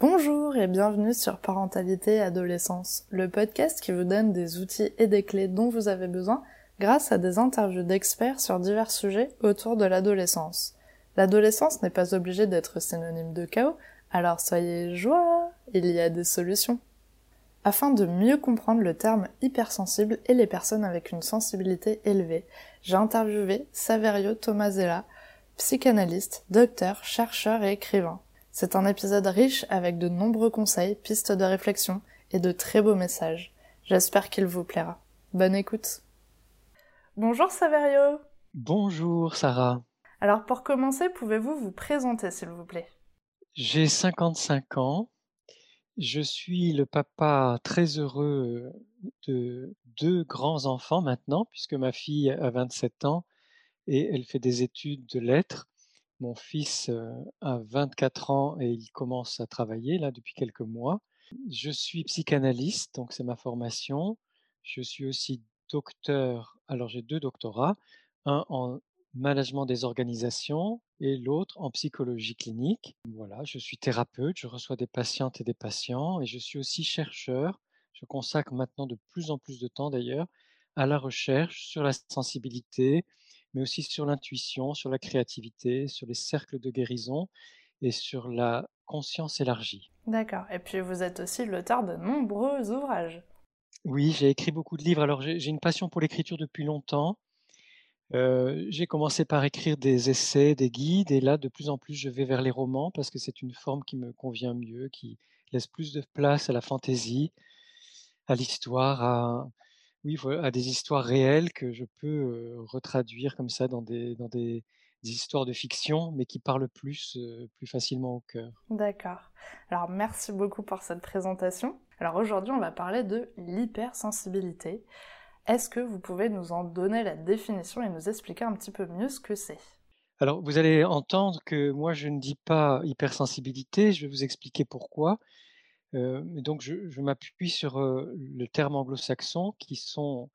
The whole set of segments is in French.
Bonjour et bienvenue sur Parentalité et Adolescence, le podcast qui vous donne des outils et des clés dont vous avez besoin grâce à des interviews d'experts sur divers sujets autour de l'adolescence. L'adolescence n'est pas obligée d'être synonyme de chaos, alors soyez joie, il y a des solutions. Afin de mieux comprendre le terme hypersensible et les personnes avec une sensibilité élevée, j'ai interviewé Saverio Tomasella, psychanalyste, docteur, chercheur et écrivain. C'est un épisode riche avec de nombreux conseils, pistes de réflexion et de très beaux messages. J'espère qu'il vous plaira. Bonne écoute. Bonjour Saverio. Bonjour Sarah. Alors pour commencer, pouvez-vous vous présenter s'il vous plaît? J'ai 55 ans. Je suis le papa très heureux de deux grands enfants maintenant, puisque ma fille a 27 ans et elle fait des études de lettres. Mon fils a 24 ans et il commence à travailler là depuis quelques mois. Je suis psychanalyste, donc c'est ma formation. Je suis aussi docteur. Alors j'ai deux doctorats, un en management des organisations et l'autre en psychologie clinique. Voilà, je suis thérapeute, je reçois des patientes et des patients et je suis aussi chercheur. Je consacre maintenant de plus en plus de temps d'ailleurs à la recherche sur la sensibilité, mais aussi sur l'intuition, sur la créativité, sur les cercles de guérison et sur la conscience élargie. D'accord. Et puis vous êtes aussi l'auteur de nombreux ouvrages. Oui, j'ai écrit beaucoup de livres. Alors j'ai une passion pour l'écriture depuis longtemps. Euh, j'ai commencé par écrire des essais, des guides, et là, de plus en plus, je vais vers les romans parce que c'est une forme qui me convient mieux, qui laisse plus de place à la fantaisie, à l'histoire, à, oui, à des histoires réelles que je peux retraduire comme ça dans des, dans des, histoires de fiction, mais qui parlent plus, plus facilement au cœur. D'accord. Alors, merci beaucoup pour cette présentation. Alors aujourd'hui, on va parler de l'hypersensibilité. Est-ce que vous pouvez nous en donner la définition et nous expliquer un petit peu mieux ce que c'est? Alors, vous allez entendre que moi, je ne dis pas hypersensibilité, je vais vous expliquer pourquoi. Euh, donc, je, m'appuie sur euh, le terme anglo-saxon qui sont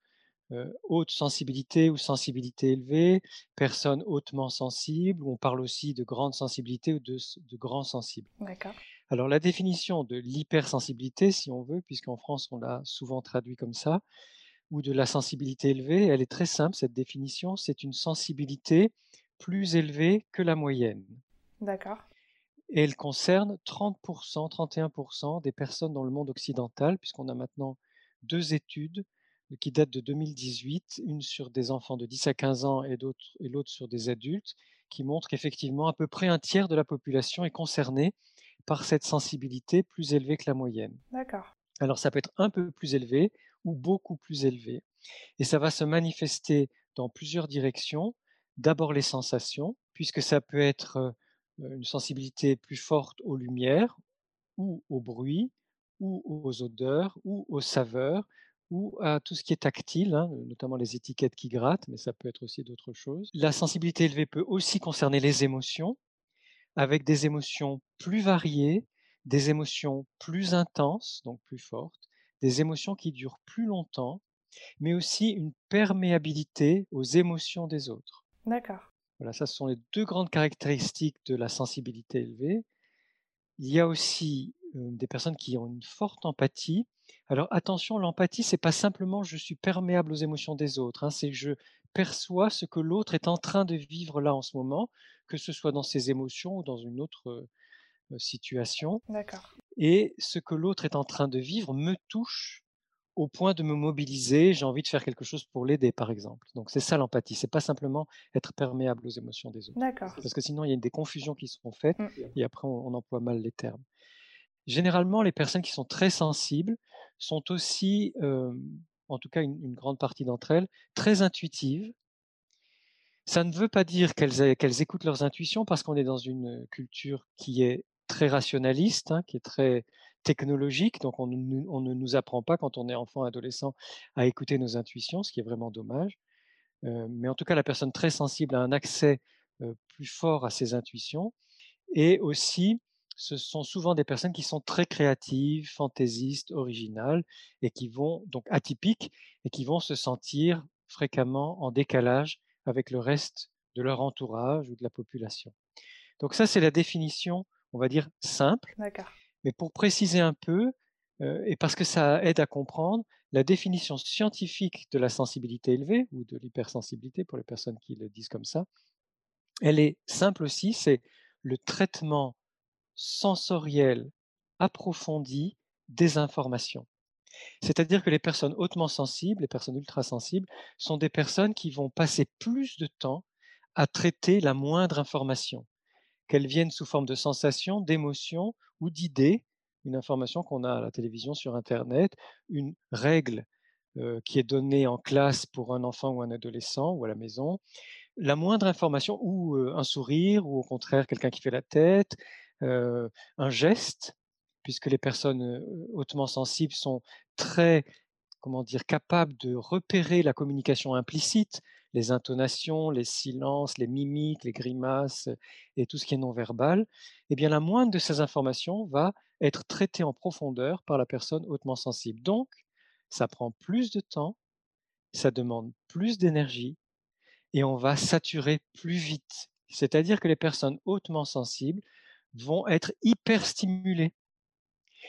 euh, haute sensibilité ou sensibilité élevée, personnes hautement sensibles, ou on parle aussi de grande sensibilité ou de, de grand sensible. D'accord. Alors, la définition de l'hypersensibilité, si on veut, puisqu'en France, on l'a souvent traduit comme ça, ou de la sensibilité élevée, elle est très simple, cette définition, c'est une sensibilité plus élevée que la moyenne. D'accord. Et elle concerne 30%, 31% des personnes dans le monde occidental, puisqu'on a maintenant deux études qui datent de 2018, une sur des enfants de 10 à 15 ans et, et l'autre sur des adultes, qui montrent qu'effectivement à peu près un tiers de la population est concernée par cette sensibilité plus élevée que la moyenne. D'accord. Alors ça peut être un peu plus élevé ou beaucoup plus élevé. Et ça va se manifester dans plusieurs directions. D'abord les sensations, puisque ça peut être une sensibilité plus forte aux lumières ou au bruit ou aux odeurs ou aux saveurs ou à tout ce qui est tactile, hein, notamment les étiquettes qui grattent, mais ça peut être aussi d'autres choses. La sensibilité élevée peut aussi concerner les émotions, avec des émotions plus variées, des émotions plus intenses, donc plus fortes, des émotions qui durent plus longtemps, mais aussi une perméabilité aux émotions des autres. D'accord. Voilà, ça ce sont les deux grandes caractéristiques de la sensibilité élevée. Il y a aussi des personnes qui ont une forte empathie. Alors attention, l'empathie, c'est pas simplement je suis perméable aux émotions des autres, hein, c'est je perçois ce que l'autre est en train de vivre là en ce moment, que ce soit dans ses émotions ou dans une autre situation. D'accord. Et ce que l'autre est en train de vivre me touche au point de me mobiliser, j'ai envie de faire quelque chose pour l'aider, par exemple. Donc c'est ça l'empathie, c'est pas simplement être perméable aux émotions des autres. D'accord. Parce que sinon il y a des confusions qui seront faites mmh. et après on, emploie mal les termes. Généralement, les personnes qui sont très sensibles sont aussi, en tout cas une, grande partie d'entre elles, très intuitives. Ça ne veut pas dire qu'elles écoutent leurs intuitions parce qu'on est dans une culture qui est très rationaliste, hein, qui est très technologique. Donc, on, ne nous apprend pas quand on est enfant, adolescent, à écouter nos intuitions, ce qui est vraiment dommage. Euh, mais en tout cas, la personne très sensible a un accès euh, plus fort à ses intuitions. Et aussi, ce sont souvent des personnes qui sont très créatives, fantaisistes, originales, et qui vont, donc atypiques, et qui vont se sentir fréquemment en décalage avec le reste de leur entourage ou de la population. Donc ça, c'est la définition, on va dire, simple. D'accord. Mais pour préciser un peu, euh, et parce que ça aide à comprendre, la définition scientifique de la sensibilité élevée, ou de l'hypersensibilité pour les personnes qui le disent comme ça, elle est simple aussi, c'est le traitement sensoriel approfondi des informations. C'est-à-dire que les personnes hautement sensibles, les personnes ultra sensibles, sont des personnes qui vont passer plus de temps à traiter la moindre information, qu'elle vienne sous forme de sensations, d'émotions ou d'idées, une information qu'on a à la télévision, sur Internet, une règle qui est donnée en classe pour un enfant ou un adolescent ou à la maison, la moindre information ou un sourire ou au contraire quelqu'un qui fait la tête, un geste, puisque les personnes hautement sensibles sont très comment dire, capables de repérer la communication implicite, les intonations, les silences, les mimiques, les grimaces et tout ce qui est non-verbal, eh bien la moindre de ces informations va être traitée en profondeur par la personne hautement sensible. Donc, ça prend plus de temps, ça demande plus d'énergie et on va saturer plus vite. C'est-à-dire que les personnes hautement sensibles vont être hyper stimulées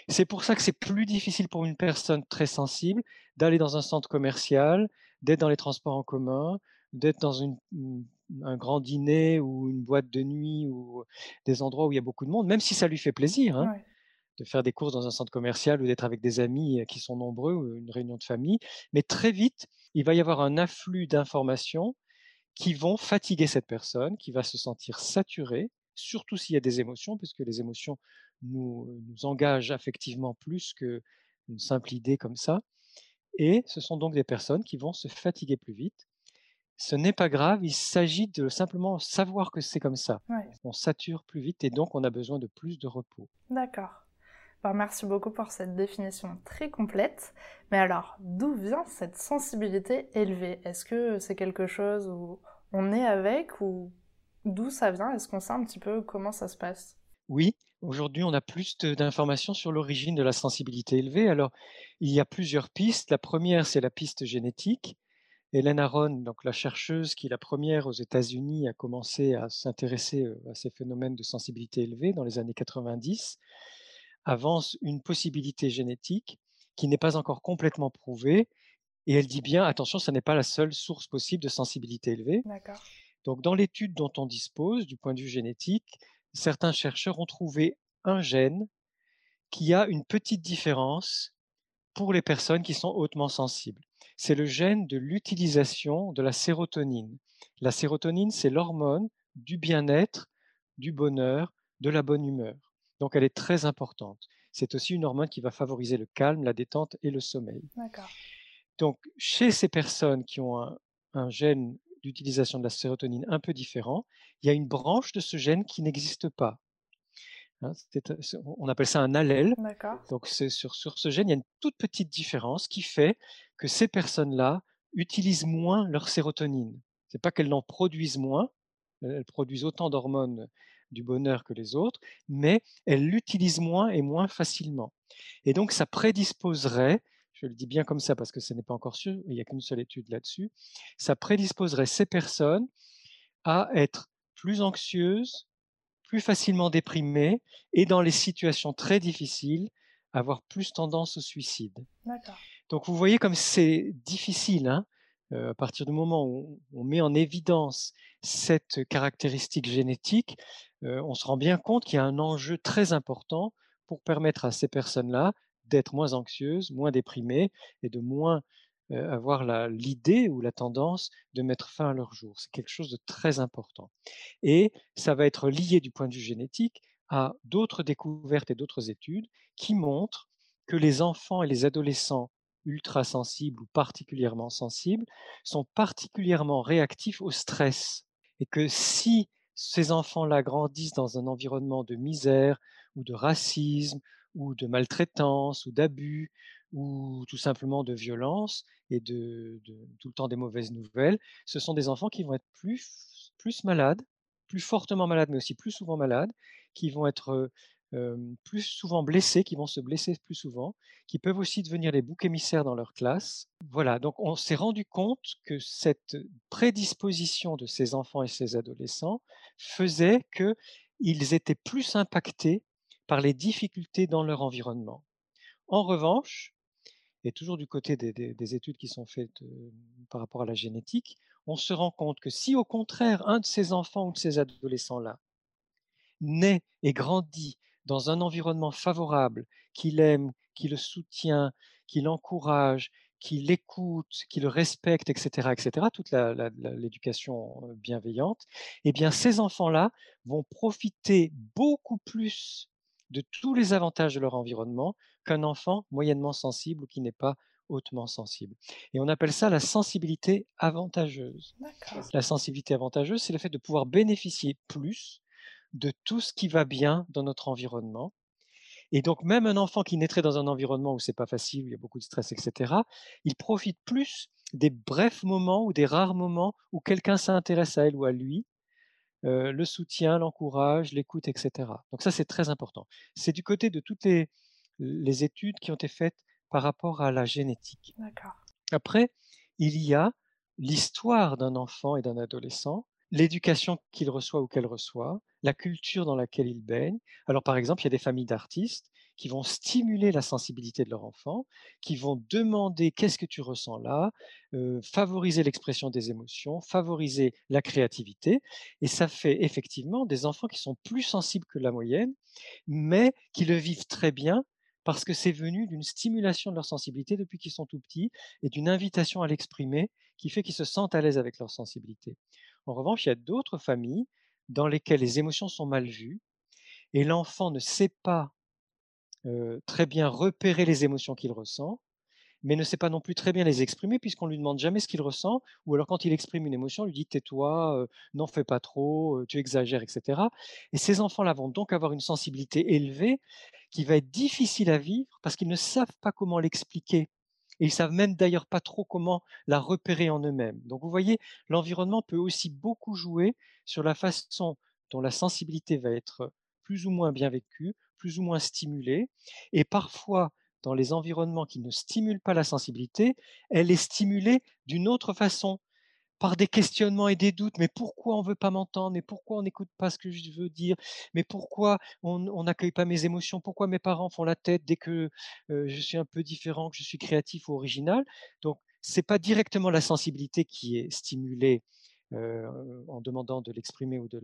c'est pour ça que c'est plus difficile pour une personne très sensible d'aller dans un centre commercial, d'être dans les transports en commun, d'être dans une, un grand dîner ou une boîte de nuit ou des endroits où il y a beaucoup de monde, même si ça lui fait plaisir hein, de faire des courses dans un centre commercial ou d'être avec des amis qui sont nombreux ou une réunion de famille. Mais très vite, il va y avoir un afflux d'informations qui vont fatiguer cette personne, qui va se sentir saturée, surtout s'il y a des émotions, puisque les émotions nous, nous engagent affectivement plus qu'une simple idée comme ça. Et ce sont donc des personnes qui vont se fatiguer plus vite. Ce n'est pas grave, il s'agit de simplement savoir que c'est comme ça. On sature plus vite et donc on a besoin de plus de repos. D'accord. Ben, merci beaucoup pour cette définition très complète. Mais alors, d'où vient cette sensibilité élevée? Est-ce que c'est quelque chose où on est avec ou D'où ça vient? Est-ce qu'on sait un petit peu comment ça se passe? Oui, aujourd'hui on a plus d'informations sur l'origine de la sensibilité élevée. Alors, il y a plusieurs pistes. La première, c'est la piste génétique. Hélène Aron, donc la chercheuse qui est la première aux États-Unis à commencer à s'intéresser à ces phénomènes de sensibilité élevée dans les années 90, avance une possibilité génétique qui n'est pas encore complètement prouvée. Et elle dit bien, attention, ce n'est pas la seule source possible de sensibilité élevée. Donc, dans l'étude dont on dispose, du point de vue génétique, certains chercheurs ont trouvé un gène qui a une petite différence pour les personnes qui sont hautement sensibles. C'est le gène de l'utilisation de la sérotonine. La sérotonine, c'est l'hormone du bien-être, du bonheur, de la bonne humeur. Donc elle est très importante. C'est aussi une hormone qui va favoriser le calme, la détente et le sommeil. Donc chez ces personnes qui ont un, un gène d'utilisation de la sérotonine un peu différent, il y a une branche de ce gène qui n'existe pas. Hein, on appelle ça un allèle. Donc sur, sur ce gène, il y a une toute petite différence qui fait que ces personnes-là utilisent moins leur sérotonine. C'est pas qu'elles n'en produisent moins, elles produisent autant d'hormones du bonheur que les autres, mais elles l'utilisent moins et moins facilement. Et donc ça prédisposerait je le dis bien comme ça parce que ce n'est pas encore sûr, il n'y a qu'une seule étude là-dessus, ça prédisposerait ces personnes à être plus anxieuses, plus facilement déprimées et dans les situations très difficiles, avoir plus tendance au suicide. Donc vous voyez comme c'est difficile hein, euh, à partir du moment où on met en évidence cette caractéristique génétique, euh, on se rend bien compte qu'il y a un enjeu très important pour permettre à ces personnes-là d'être moins anxieuses, moins déprimées et de moins avoir l'idée ou la tendance de mettre fin à leur jour. C'est quelque chose de très important. Et ça va être lié du point de vue génétique à d'autres découvertes et d'autres études qui montrent que les enfants et les adolescents ultra sensibles ou particulièrement sensibles sont particulièrement réactifs au stress et que si ces enfants-là grandissent dans un environnement de misère ou de racisme ou de maltraitance ou d'abus ou tout simplement de violence et de, tout le temps des mauvaises nouvelles, ce sont des enfants qui vont être plus, plus malades, plus fortement malades, mais aussi plus souvent malades, qui vont être plus souvent blessés, qui vont se blesser plus souvent, qui peuvent aussi devenir les boucs émissaires dans leur classe. Voilà, donc on s'est rendu compte que cette prédisposition de ces enfants et ces adolescents faisait qu'ils étaient plus impactés par les difficultés dans leur environnement. En revanche, et toujours du côté des, études qui sont faites par rapport à la génétique, on se rend compte que si au contraire un de ces enfants ou de ces adolescents-là naît et grandit dans un environnement favorable, qu'il aime, qui le soutient, qui l'encourage, qui l'écoute, qui le respecte, etc., etc., toute l'éducation bienveillante, eh bien, ces enfants-là vont profiter beaucoup plus de tous les avantages de leur environnement qu'un enfant moyennement sensible ou qui n'est pas hautement sensible. Et on appelle ça la sensibilité avantageuse. La sensibilité avantageuse, c'est le fait de pouvoir bénéficier plus de tout ce qui va bien dans notre environnement. Et donc, même un enfant qui naîtrait dans un environnement où c'est pas facile, où il y a beaucoup de stress, etc., il profite plus des brefs moments ou des rares moments où quelqu'un s'intéresse à elle ou à lui, euh, le soutien, l'encourage, l'écoute, etc. Donc ça, c'est très important. C'est du côté de toutes les, les études qui ont été faites par rapport à la génétique. Après, il y a l'histoire d'un enfant et d'un adolescent, l'éducation qu'il reçoit ou qu'elle reçoit, la culture dans laquelle il baigne. Alors par exemple, il y a des familles d'artistes qui vont stimuler la sensibilité de leur enfant, qui vont demander qu'est-ce que tu ressens là, euh, favoriser l'expression des émotions, favoriser la créativité. Et ça fait effectivement des enfants qui sont plus sensibles que la moyenne, mais qui le vivent très bien parce que c'est venu d'une stimulation de leur sensibilité depuis qu'ils sont tout petits et d'une invitation à l'exprimer qui fait qu'ils se sentent à l'aise avec leur sensibilité. En revanche, il y a d'autres familles dans lesquelles les émotions sont mal vues et l'enfant ne sait pas très bien repérer les émotions qu'il ressent, mais ne sait pas non plus très bien les exprimer puisqu'on lui demande jamais ce qu'il ressent, ou alors quand il exprime une émotion, on lui dit tais-toi, n'en fais pas trop, tu exagères, etc. Et ces enfants-là vont donc avoir une sensibilité élevée qui va être difficile à vivre parce qu'ils ne savent pas comment l'expliquer. Et ils savent même d'ailleurs pas trop comment la repérer en eux-mêmes. Donc vous voyez, l'environnement peut aussi beaucoup jouer sur la façon dont la sensibilité va être plus ou moins bien vécue, plus ou moins stimulée. Et parfois, dans les environnements qui ne stimulent pas la sensibilité, elle est stimulée d'une autre façon par des questionnements et des doutes. Mais pourquoi on ne veut pas m'entendre Mais pourquoi on n'écoute pas ce que je veux dire Mais pourquoi on n'accueille pas mes émotions Pourquoi mes parents font la tête dès que je suis un peu différent, que je suis créatif ou original Donc, ce n'est pas directement la sensibilité qui est stimulée en demandant de l'exprimer ou de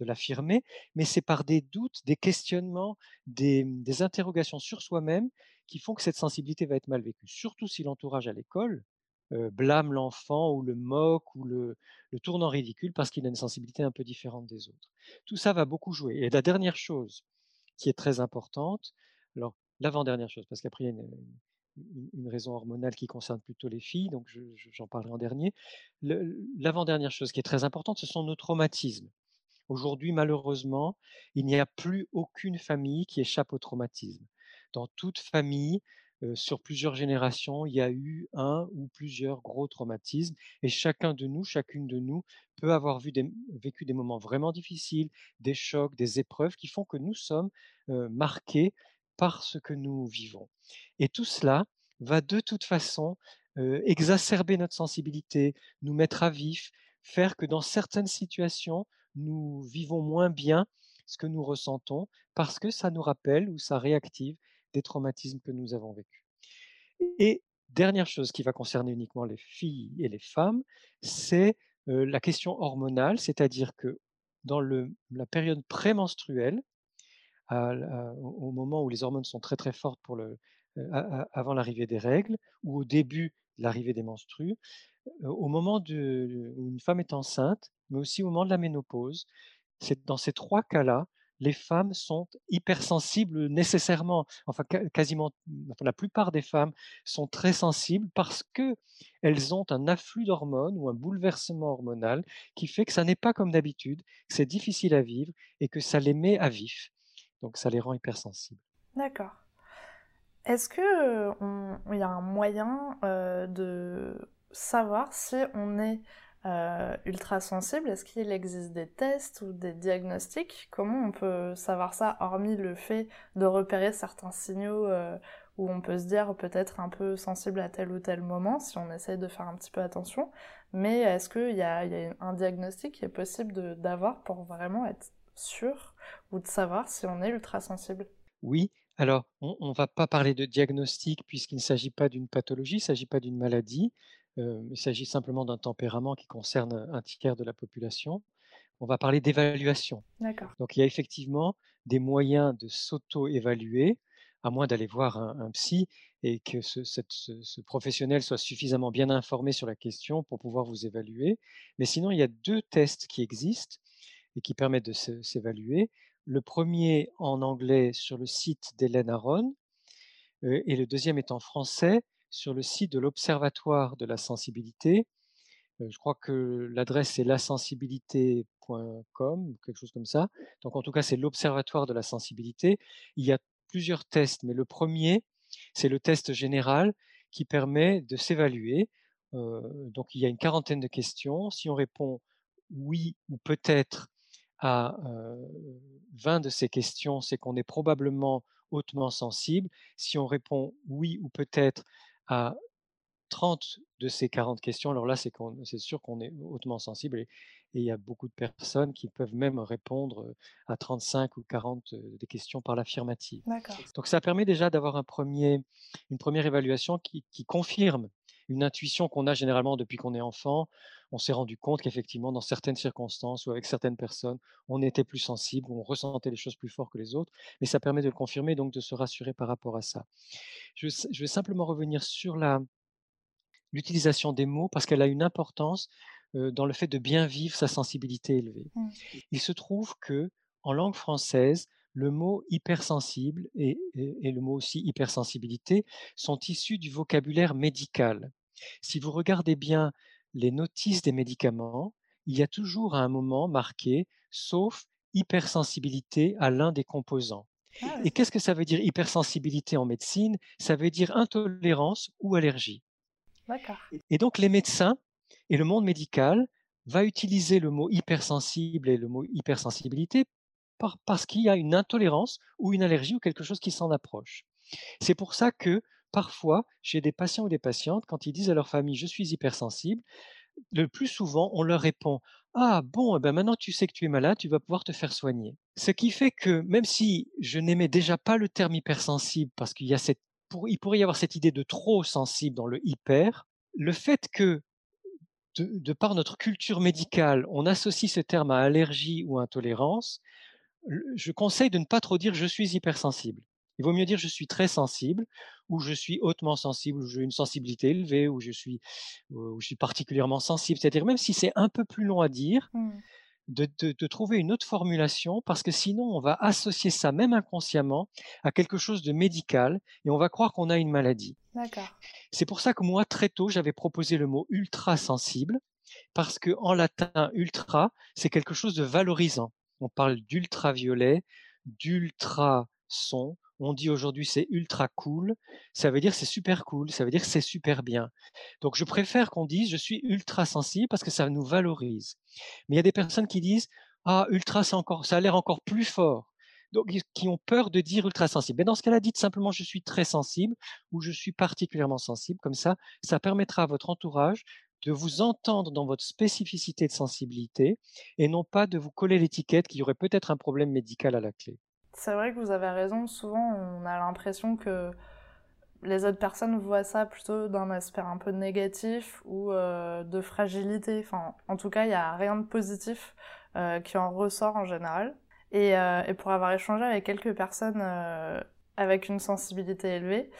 l'affirmer, mais c'est par des doutes, des questionnements, des, des interrogations sur soi-même qui font que cette sensibilité va être mal vécue. Surtout si l'entourage à l'école blâme l'enfant ou le moque ou le, le tourne en ridicule parce qu'il a une sensibilité un peu différente des autres. Tout ça va beaucoup jouer. Et la dernière chose qui est très importante, alors l'avant-dernière chose, parce qu'après il y a une, une, raison hormonale qui concerne plutôt les filles, donc j'en parlerai en dernier. L'avant-dernière chose qui est très importante, ce sont nos traumatismes. Aujourd'hui, malheureusement, il n'y a plus aucune famille qui échappe au traumatisme. Dans toute famille, sur plusieurs générations, il y a eu un ou plusieurs gros traumatismes et chacun de nous, chacune de nous peut avoir vu vécu des moments vraiment difficiles, des chocs, des épreuves qui font que nous sommes marqués par ce que nous vivons. Et tout cela va de toute façon exacerber notre sensibilité, nous mettre à vif, faire que dans certaines situations, nous vivons moins bien ce que nous ressentons parce que ça nous rappelle ou ça réactive des traumatismes que nous avons vécus. Et dernière chose qui va concerner uniquement les filles et les femmes, c'est la question hormonale, c'est-à-dire que dans la période prémenstruelle, au moment où les hormones sont très très fortes pour le, avant l'arrivée des règles ou au début de l'arrivée des menstrues, au moment où une femme est enceinte, mais aussi au moment de la ménopause, c'est dans ces trois cas-là les femmes sont hypersensibles nécessairement. Enfin, quasiment la plupart des femmes sont très sensibles parce que elles ont un afflux d'hormones ou un bouleversement hormonal qui fait que ça n'est pas comme d'habitude, que c'est difficile à vivre et que ça les met à vif. Donc, ça les rend hypersensibles. D'accord. Est-ce qu'il y a un moyen euh, de savoir si on est euh, ultra sensible, est-ce qu'il existe des tests ou des diagnostics? Comment on peut savoir ça, hormis le fait de repérer certains signaux euh, où on peut se dire peut-être un peu sensible à tel ou tel moment, si on essaye de faire un petit peu attention? Mais est-ce qu'il y, y a, un diagnostic qui est possible d'avoir pour vraiment être sûr ou de savoir si on est ultra sensible Oui, alors on ne va pas parler de diagnostic puisqu'il ne s'agit pas d'une pathologie, il ne s'agit pas d'une maladie, il s'agit simplement d'un tempérament qui concerne un tiers de la population. On va parler d'évaluation. Donc il y a effectivement des moyens de s'auto-évaluer, à moins d'aller voir un, psy et que ce, professionnel soit suffisamment bien informé sur la question pour pouvoir vous évaluer. Mais sinon, il y a deux tests qui existent et qui permettent de s'évaluer. Le premier en anglais sur le site d'Hélène Aron euh, et le deuxième est en français sur le site de l'Observatoire de la sensibilité. Euh, je crois que l'adresse est lasensibilité.com, quelque chose comme ça. Donc en tout cas, c'est l'Observatoire de la sensibilité. Il y a plusieurs tests, mais le premier, c'est le test général qui permet de s'évaluer. Euh, donc il y a une quarantaine de questions. Si on répond oui ou peut-être à 20 de ces questions, c'est qu'on est probablement hautement sensible. Si on répond oui ou peut-être à 30 de ces 40 questions, alors là, c'est sûr qu'on est hautement sensible et, il y a beaucoup de personnes qui peuvent même répondre à 35 ou 40 des questions par l'affirmative. Donc ça permet déjà d'avoir un premier, une première évaluation qui, qui confirme une intuition qu'on a généralement depuis qu'on est enfant. On s'est rendu compte qu'effectivement, dans certaines circonstances ou avec certaines personnes, on était plus sensible, on ressentait les choses plus fort que les autres, mais ça permet de le confirmer, donc de se rassurer par rapport à ça. Je, vais simplement revenir sur l'utilisation des mots parce qu'elle a une importance dans le fait de bien vivre sa sensibilité élevée. Mmh. Il se trouve que en langue française, le mot hypersensible et, et, le mot aussi hypersensibilité sont issus du vocabulaire médical. Si vous regardez bien les notices des médicaments, il y a toujours à un moment marqué sauf hypersensibilité à l'un des composants. Ah et qu'est-ce que ça veut dire hypersensibilité en médecine? Ça veut dire intolérance ou allergie. Et donc les médecins et le monde médical va utiliser le mot hypersensible et le mot hypersensibilité parce qu'il y a une intolérance ou une allergie ou quelque chose qui s'en approche. C'est pour ça que parfois, chez des patients ou des patientes, quand ils disent à leur famille je suis hypersensible, le plus souvent, on leur répond Ah bon, eh ben maintenant tu sais que tu es malade, tu vas pouvoir te faire soigner. Ce qui fait que même si je n'aimais déjà pas le terme hypersensible, parce qu'il y a cette, il pourrait y avoir cette idée de trop sensible dans le hyper, le fait que de par notre culture médicale, on associe ce terme à allergie ou intolérance, je conseille de ne pas trop dire je suis hypersensible. Il vaut mieux dire je suis très sensible ou je suis hautement sensible ou j'ai une sensibilité élevée ou je suis, ou je suis particulièrement sensible. C'est-à-dire même si c'est un peu plus long à dire, mmh. de, trouver une autre formulation parce que sinon on va associer ça même inconsciemment à quelque chose de médical et on va croire qu'on a une maladie. C'est pour ça que moi très tôt j'avais proposé le mot ultra sensible parce que en latin ultra c'est quelque chose de valorisant on parle d'ultraviolet, d'ultra-son. On dit aujourd'hui c'est ultra cool. Ça veut dire c'est super cool. Ça veut dire c'est super bien. Donc je préfère qu'on dise je suis ultra sensible parce que ça nous valorise. Mais il y a des personnes qui disent ah ultra c'est encore ça a l'air encore plus fort. Donc qui ont peur de dire ultra sensible. Mais dans ce cas-là, dites simplement je suis très sensible ou je suis particulièrement sensible. Comme ça, ça permettra à votre entourage de vous entendre dans votre spécificité de sensibilité et non pas de vous coller l'étiquette qu'il y aurait peut-être un problème médical à la clé. C'est vrai que vous avez raison, souvent on a l'impression que les autres personnes voient ça plutôt d'un aspect un peu négatif ou euh, de fragilité. Enfin, en tout cas, il n'y a rien de positif euh, qui en ressort en général. Et, euh, et, pour avoir échangé avec quelques personnes avec une sensibilité élevée,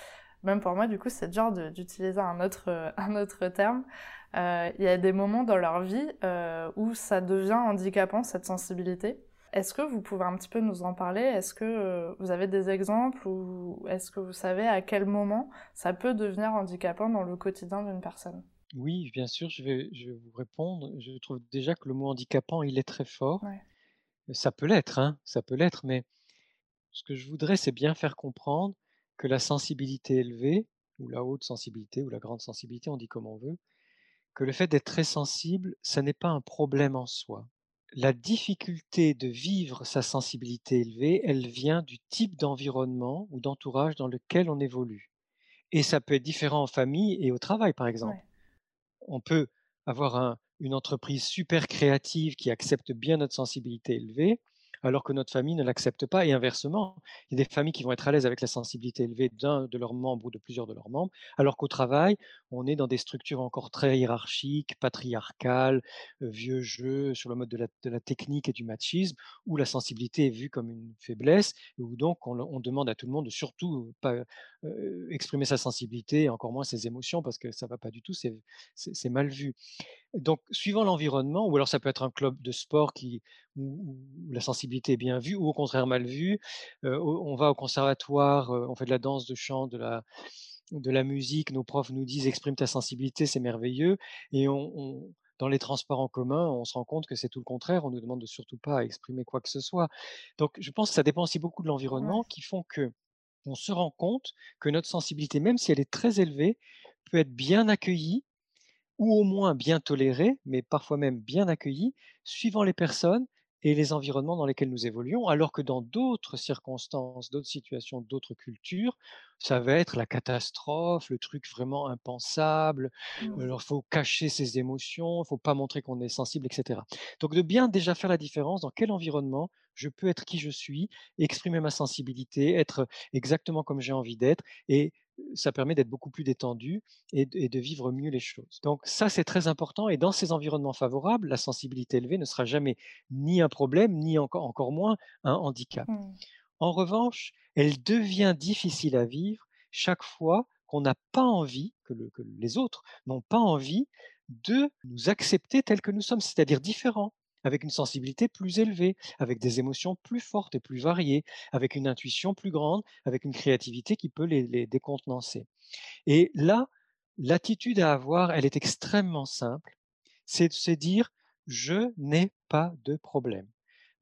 même pour moi, du coup, c'est dur d'utiliser un autre, un autre terme. Euh, il y a des moments dans leur vie euh, où ça devient handicapant, cette sensibilité. Est-ce que vous pouvez un petit peu nous en parler? Est-ce que euh, vous avez des exemples ou est-ce que vous savez à quel moment ça peut devenir handicapant dans le quotidien d'une personne? Oui, bien sûr, je vais, je vais vous répondre. Je trouve déjà que le mot handicapant, il est très fort. Ça peut l'être, hein, ça peut l'être, mais ce que je voudrais, c'est bien faire comprendre que la sensibilité élevée, ou la haute sensibilité, ou la grande sensibilité, on dit comme on veut, que le fait d'être très sensible, ça n'est pas un problème en soi. La difficulté de vivre sa sensibilité élevée, elle vient du type d'environnement ou d'entourage dans lequel on évolue. Et ça peut être différent en famille et au travail, par exemple. Ouais. On peut avoir un- une entreprise super créative qui accepte bien notre sensibilité élevée, alors que notre famille ne l'accepte pas, et inversement. Il y a des familles qui vont être à l'aise avec la sensibilité élevée d'un de leurs membres ou de plusieurs de leurs membres, alors qu'au travail, on est dans des structures encore très hiérarchiques, patriarcales, euh, vieux jeux sur le mode de la, technique et du machisme, où la sensibilité est vue comme une faiblesse, où donc on, demande à tout le monde de surtout pas euh, exprimer sa sensibilité, et encore moins ses émotions, parce que ça va pas du tout, c'est mal vu. Donc, suivant l'environnement, ou alors ça peut être un club de sport qui, où, où la sensibilité est bien vue, ou au contraire mal vue. Euh, on va au conservatoire, on fait de la danse, de chant, de la, de la musique. Nos profs nous disent exprime ta sensibilité, c'est merveilleux. Et on, on- dans les transports en commun, on se rend compte que c'est tout le contraire. On nous demande de surtout pas exprimer quoi que ce soit. Donc, je pense que ça dépend aussi beaucoup de l'environnement qui font que on se rend compte que notre sensibilité, même si elle est très élevée, peut être bien accueillie ou au moins bien toléré, mais parfois même bien accueilli, suivant les personnes et les environnements dans lesquels nous évoluons, alors que dans d'autres circonstances, d'autres situations, d'autres cultures, ça va être la catastrophe, le truc vraiment impensable. Mmh. Alors, il faut cacher ses émotions, il faut pas montrer qu'on est sensible, etc. Donc, de bien déjà faire la différence dans quel environnement je peux être qui je suis, exprimer ma sensibilité, être exactement comme j'ai envie d'être, et ça permet d'être beaucoup plus détendu et de et de vivre mieux les choses. Donc ça, c'est très important et dans ces environnements favorables, la sensibilité élevée ne sera jamais ni un problème, ni encore encore moins un handicap. Mmh. En revanche, elle devient difficile à vivre chaque fois qu'on n'a pas envie, que le que les autres n'ont pas envie de nous accepter tels que nous sommes, c'est-à-dire différents, avec une sensibilité plus élevée, avec des émotions plus fortes et plus variées, avec une intuition plus grande, avec une créativité qui peut les décontenancer. Et là, l'attitude à avoir, elle est extrêmement simple. C'est de se dire, je n'ai pas de problème.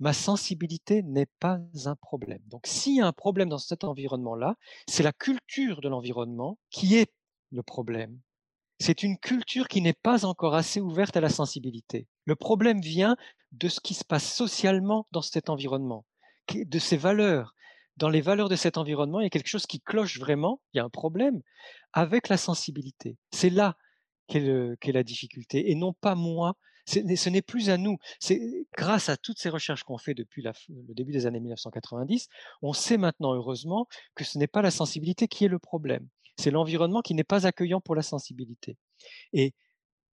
Ma sensibilité n'est pas un problème. Donc, s'il y a un problème dans cet environnement-là, c'est la culture de l'environnement qui est le problème. C'est une culture qui n'est pas encore assez ouverte à la sensibilité. Le problème vient de ce qui se passe socialement dans cet environnement, de ses valeurs. Dans les valeurs de cet environnement, il y a quelque chose qui cloche vraiment, il y a un problème avec la sensibilité. C'est là qu'est la difficulté et non pas moi. Ce n'est plus à nous. Grâce à toutes ces recherches qu'on fait depuis le début des années 1990, on sait maintenant, heureusement, que ce n'est pas la sensibilité qui est le problème. C'est l'environnement qui n'est pas accueillant pour la sensibilité. Et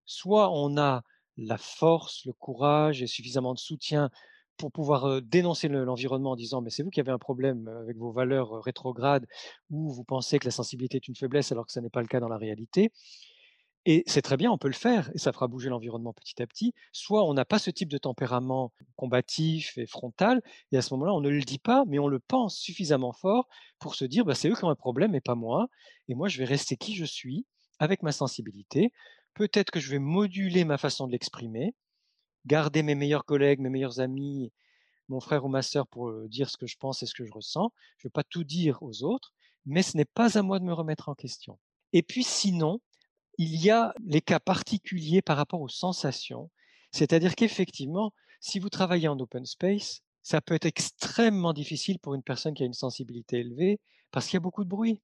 soit on a la force, le courage et suffisamment de soutien pour pouvoir euh, dénoncer le- l'environnement en disant mais c'est vous qui avez un problème euh, avec vos valeurs euh, rétrogrades ou vous pensez que la sensibilité est une faiblesse alors que ce n'est pas le cas dans la réalité. Et c'est très bien, on peut le faire et ça fera bouger l'environnement petit à petit. Soit on n'a pas ce type de tempérament combatif et frontal et à ce moment-là, on ne le dit pas, mais on le pense suffisamment fort pour se dire: «Bah, c'est eux qui ont un problème et pas moi et moi je vais rester qui je suis avec ma sensibilité. Peut-être que je vais moduler ma façon de l'exprimer, garder mes meilleurs collègues, mes meilleurs amis, mon frère ou ma sœur pour, heu, dire ce que je pense et ce que je ressens. Je ne vais pas tout dire aux autres, mais ce n'est pas à moi de me remettre en question». Et puis sinon, il y a les cas particuliers par rapport aux sensations. C'est-à-dire qu'effectivement, si vous travaillez en open space, ça peut être extrêmement difficile pour une personne qui a une sensibilité élevée parce qu'il y a beaucoup de bruit,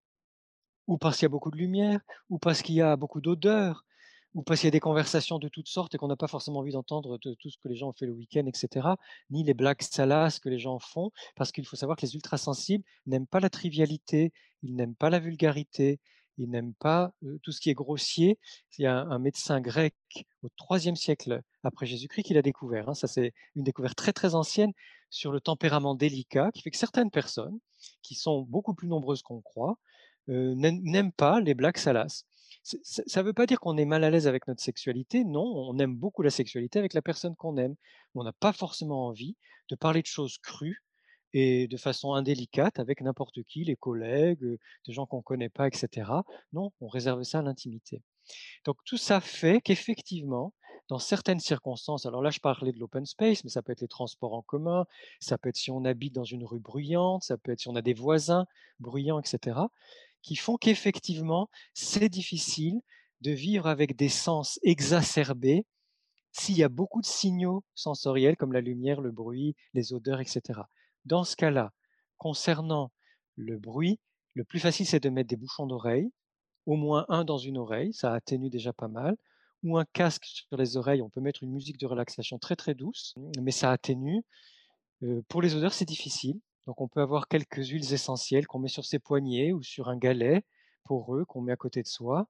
ou parce qu'il y a beaucoup de lumière, ou parce qu'il y a beaucoup d'odeurs, ou parce qu'il y a des conversations de toutes sortes et qu'on n'a pas forcément envie d'entendre de tout ce que les gens ont fait le week-end, etc. Ni les blagues salaces que les gens font, parce qu'il faut savoir que les ultrasensibles n'aiment pas la trivialité, ils n'aiment pas la vulgarité, ils n'aiment pas tout ce qui est grossier. Il y a un, médecin grec au IIIe siècle après Jésus-Christ qui l'a découvert. hein. Ça, c'est une découverte très très ancienne sur le tempérament délicat, qui fait que certaines personnes, qui sont beaucoup plus nombreuses qu'on croit, n'aiment pas les blagues salaces. Ça ne veut pas dire qu'on est mal à l'aise avec notre sexualité, non, on aime beaucoup la sexualité avec la personne qu'on aime. On n'a pas forcément envie de parler de choses crues et de façon indélicate avec n'importe qui, les collègues, des gens qu'on ne connaît pas, etc. Non, on réserve ça à l'intimité. Donc tout ça fait qu'effectivement, dans certaines circonstances, alors là je parlais de l'open space, mais ça peut être les transports en commun, ça peut être si on habite dans une rue bruyante, ça peut être si on a des voisins bruyants, etc., qui font qu'effectivement, c'est difficile de vivre avec des sens exacerbés s'il y a beaucoup de signaux sensoriels comme la lumière, le bruit, les odeurs, etc. Dans ce cas-là, concernant le bruit, le plus facile, c'est de mettre des bouchons d'oreille, au moins un dans une oreille, ça atténue déjà pas mal, ou un casque sur les oreilles, on peut mettre une musique de relaxation très très douce, mais ça atténue. pour les odeurs, c'est difficile, donc on peut avoir quelques huiles essentielles qu'on met sur ses poignets ou sur un galet pour eux qu'on met à côté de soi.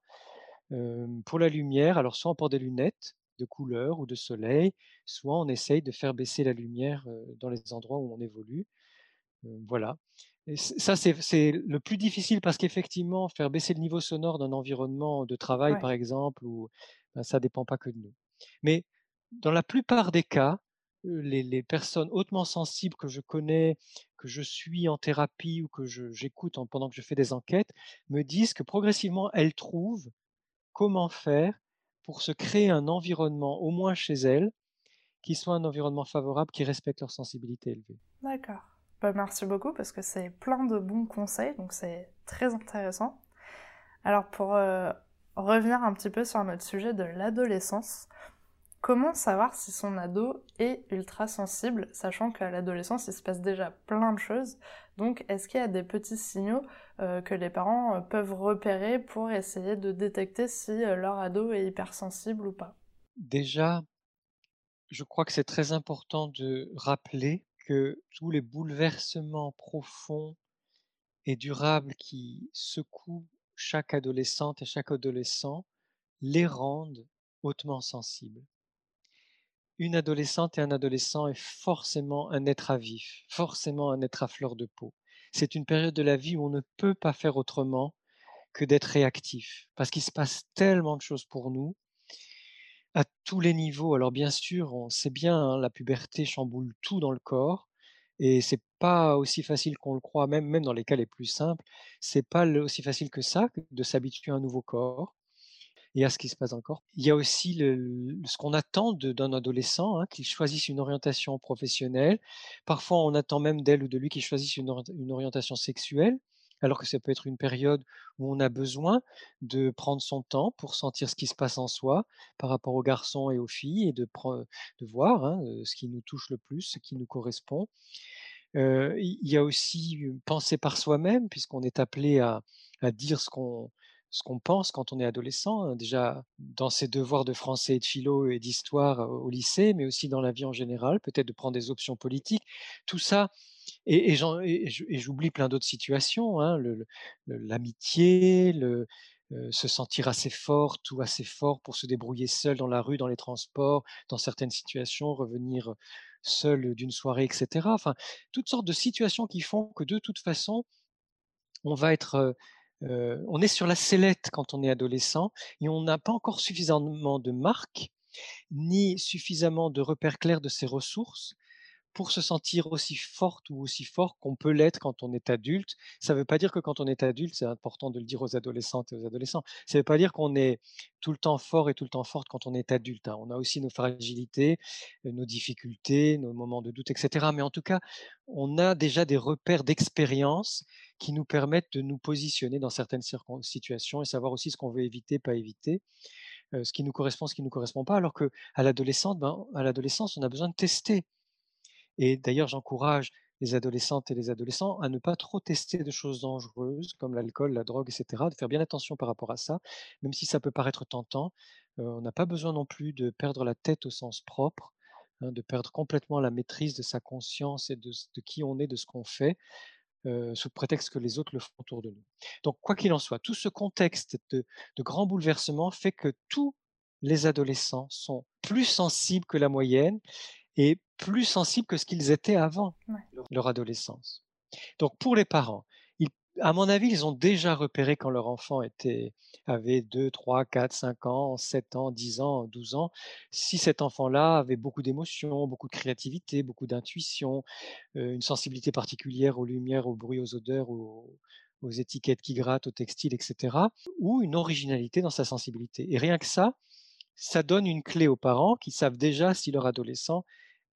pour la lumière, alors soit on porte des lunettes de couleur ou de soleil, soit on essaye de faire baisser la lumière dans les endroits où on évolue. voilà. Et ça, c'est le plus difficile parce qu'effectivement, faire baisser le niveau sonore d'un environnement de travail, par exemple, ou, ben, ça ne dépend pas que de nous. Mais dans la plupart des cas, les, personnes hautement sensibles que je connais, que je suis en thérapie ou que j'écoute pendant que je fais des enquêtes, me disent que progressivement, elles trouvent comment faire pour se créer un environnement, au moins chez elles, qui soit un environnement favorable, qui respecte leur sensibilité élevée. D'accord. Bah, merci beaucoup parce que c'est plein de bons conseils, donc c'est très intéressant. Alors pour euh, revenir un petit peu sur notre sujet de l'adolescence, Comment savoir si son ado est ultra sensible, sachant qu'à l'adolescence, il se passe déjà plein de choses. Donc, est-ce qu'il y a des petits signaux euh, que les parents euh, peuvent repérer pour essayer de détecter si euh, leur ado est hypersensible ou pas Déjà, je crois que c'est très important de rappeler que tous les bouleversements profonds et durables qui secouent chaque adolescente et chaque adolescent les rendent hautement sensibles une adolescente et un adolescent est forcément un être à vif, forcément un être à fleur de peau. C'est une période de la vie où on ne peut pas faire autrement que d'être réactif, parce qu'il se passe tellement de choses pour nous à tous les niveaux. Alors bien sûr, on sait bien, hein, la puberté chamboule tout dans le corps, et c'est pas aussi facile qu'on le croit, même, dans les cas les plus simples, c'est pas aussi facile que ça de s'habituer à un nouveau corps et à ce qui se passe encore. Il y a aussi ce qu'on attend d'un adolescent, hein, qu'il choisisse une orientation professionnelle. Parfois, on attend même d'elle ou de lui qu'il choisisse une, orientation sexuelle, alors que ça peut être une période où on a besoin de prendre son temps pour sentir ce qui se passe en soi par rapport aux garçons et aux filles et de, voir hein, euh, ce qui nous touche le plus, ce qui nous correspond. Euh, il y a aussi penser par soi-même, puisqu'on est appelé à dire ce qu'on ce qu'on pense quand on est adolescent, hein, déjà dans ses devoirs de français et de philo et d'histoire au lycée, mais aussi dans la vie en général, peut-être de prendre des options politiques. Tout ça, et, j'oublie plein d'autres situations, hein, l'amitié, se sentir assez fort, tout assez fort pour se débrouiller seul dans la rue, dans les transports, dans certaines situations, revenir seul d'une soirée, etc. Enfin, toutes sortes de situations qui font que de toute façon, on va être on est sur la sellette quand on est adolescent et on n'a pas encore suffisamment de marques ni suffisamment de repères clairs de ses ressources pour se sentir aussi forte ou aussi fort qu'on peut l'être quand on est adulte. Ça ne veut pas dire que quand on est adulte, c'est important de le dire aux adolescentes et aux adolescents, ça ne veut pas dire qu'on est tout le temps fort et tout le temps forte quand on est adulte. Hein. On a aussi nos fragilités, euh, nos difficultés, nos moments de doute, etc. Mais en tout cas, on a déjà des repères d'expérience qui nous permettent de nous positionner dans certaines situations et savoir aussi ce qu'on veut éviter, pas éviter. Euh, ce qui nous correspond, ce qui ne nous correspond pas, alors qu'à l'adolescence, ben, à l'adolescence, on a besoin de tester. Et d'ailleurs, j'encourage les adolescentes et les adolescents à ne pas trop tester de choses dangereuses comme l'alcool, la drogue, etc., de faire bien attention par rapport à ça, même si ça peut paraître tentant. on n'a pas besoin non plus de perdre la tête au sens propre, hein, de perdre complètement la maîtrise de sa conscience et de, qui on est, de ce qu'on fait, sous prétexte que les autres le font autour de nous. Donc, quoi qu'il en soit, tout ce contexte de, de grands bouleversements fait que tous les adolescents sont plus sensibles que la moyenne et plus sensibles que ce qu'ils étaient avant leur adolescence. Donc pour les parents, à mon avis, ils ont déjà repéré quand leur enfant était, avait 2, 3, 4, 5 ans, 7 ans, 10 ans, 12 ans, si cet enfant-là avait beaucoup d'émotions, beaucoup de créativité, beaucoup d'intuition, euh, une sensibilité particulière aux lumières, aux bruits, aux odeurs, aux, aux étiquettes qui grattent, aux textiles, etc., ou une originalité dans sa sensibilité. Et rien que ça, ça donne une clé aux parents qui savent déjà si leur adolescent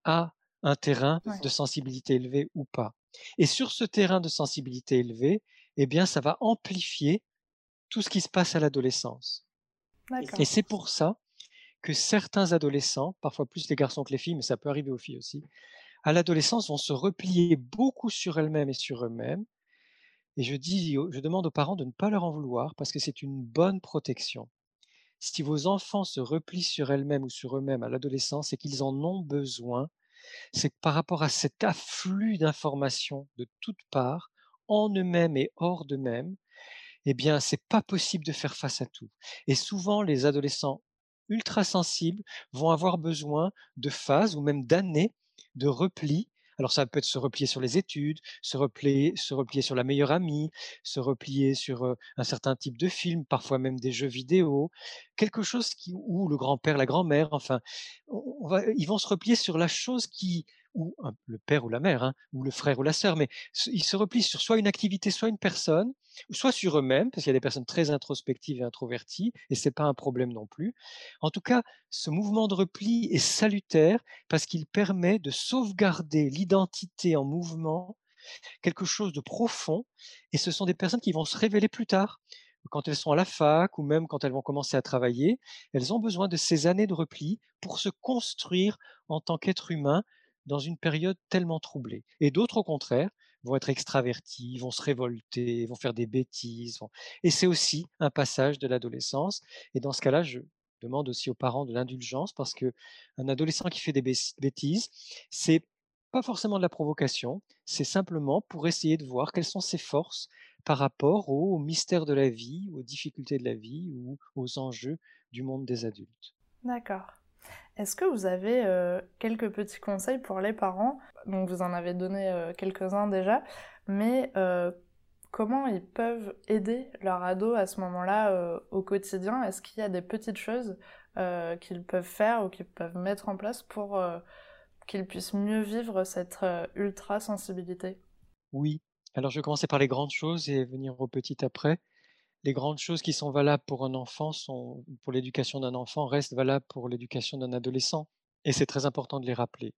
a un terrain de sensibilité élevée ou pas. Et sur ce terrain de sensibilité élevée, eh bien, ça va amplifier tout ce qui se passe à l'adolescence. Et c'est pour ça que certains adolescents, parfois plus les garçons que les filles, mais ça peut arriver aux filles aussi, à l'adolescence vont se replier beaucoup sur elles-mêmes et sur eux-mêmes. Et je dis, je demande aux parents de ne pas leur en vouloir parce que c'est une bonne protection. Si vos enfants se replient sur elles-mêmes ou sur eux-mêmes à l'adolescence, c'est qu'ils en ont besoin. C'est par rapport à cet afflux d'informations de toutes parts, en eux-mêmes et hors d'eux-mêmes, eh bien, c'est pas possible de faire face à tout. Et souvent, les adolescents ultra sensibles vont avoir besoin de phases ou même d'années de repli. Alors ça peut être se replier sur les études, se replier, se replier sur la meilleure amie, se replier sur un certain type de film, parfois même des jeux vidéo, quelque chose qui, ou le grand-père, la grand-mère, enfin, on va, ils vont se replier sur la chose qui, ou le père ou la mère, hein, ou le frère ou la sœur, mais ils se replient sur soit une activité, soit une personne, soit sur eux-mêmes, parce qu'il y a des personnes très introspectives et introverties, et ce n'est pas un problème non plus. En tout cas, ce mouvement de repli est salutaire parce qu'il permet de sauvegarder l'identité en mouvement, quelque chose de profond, et ce sont des personnes qui vont se révéler plus tard quand elles sont à la fac ou même quand elles vont commencer à travailler, elles ont besoin de ces années de repli pour se construire en tant qu'être humain dans une période tellement troublée. Et d'autres, au contraire, vont être extravertis, vont se révolter, vont faire des bêtises. Et c'est aussi un passage de l'adolescence. Et dans ce cas-là, je demande aussi aux parents de l'indulgence parce que un adolescent qui fait des bêtises, c'est pas forcément de la provocation, c'est simplement pour essayer de voir quelles sont ses forces par rapport aux mystères de la vie, aux difficultés de la vie ou aux enjeux du monde des adultes. D'accord. Est-ce que vous avez euh, quelques petits conseils pour les parents? Donc vous en avez donné euh, quelques-uns déjà, mais euh, comment ils peuvent aider leur ado à ce moment-là au quotidien? Est-ce qu'il y a des petites choses qu'ils peuvent faire ou qu'ils peuvent mettre en place pour qu'ils puissent mieux vivre cette ultra sensibilité Oui. Alors je vais commencer par les grandes choses et venir aux petites après les grandes choses qui sont valables pour un enfant sont, pour l'éducation d'un enfant restent valables pour l'éducation d'un adolescent. Et c'est très important de les rappeler.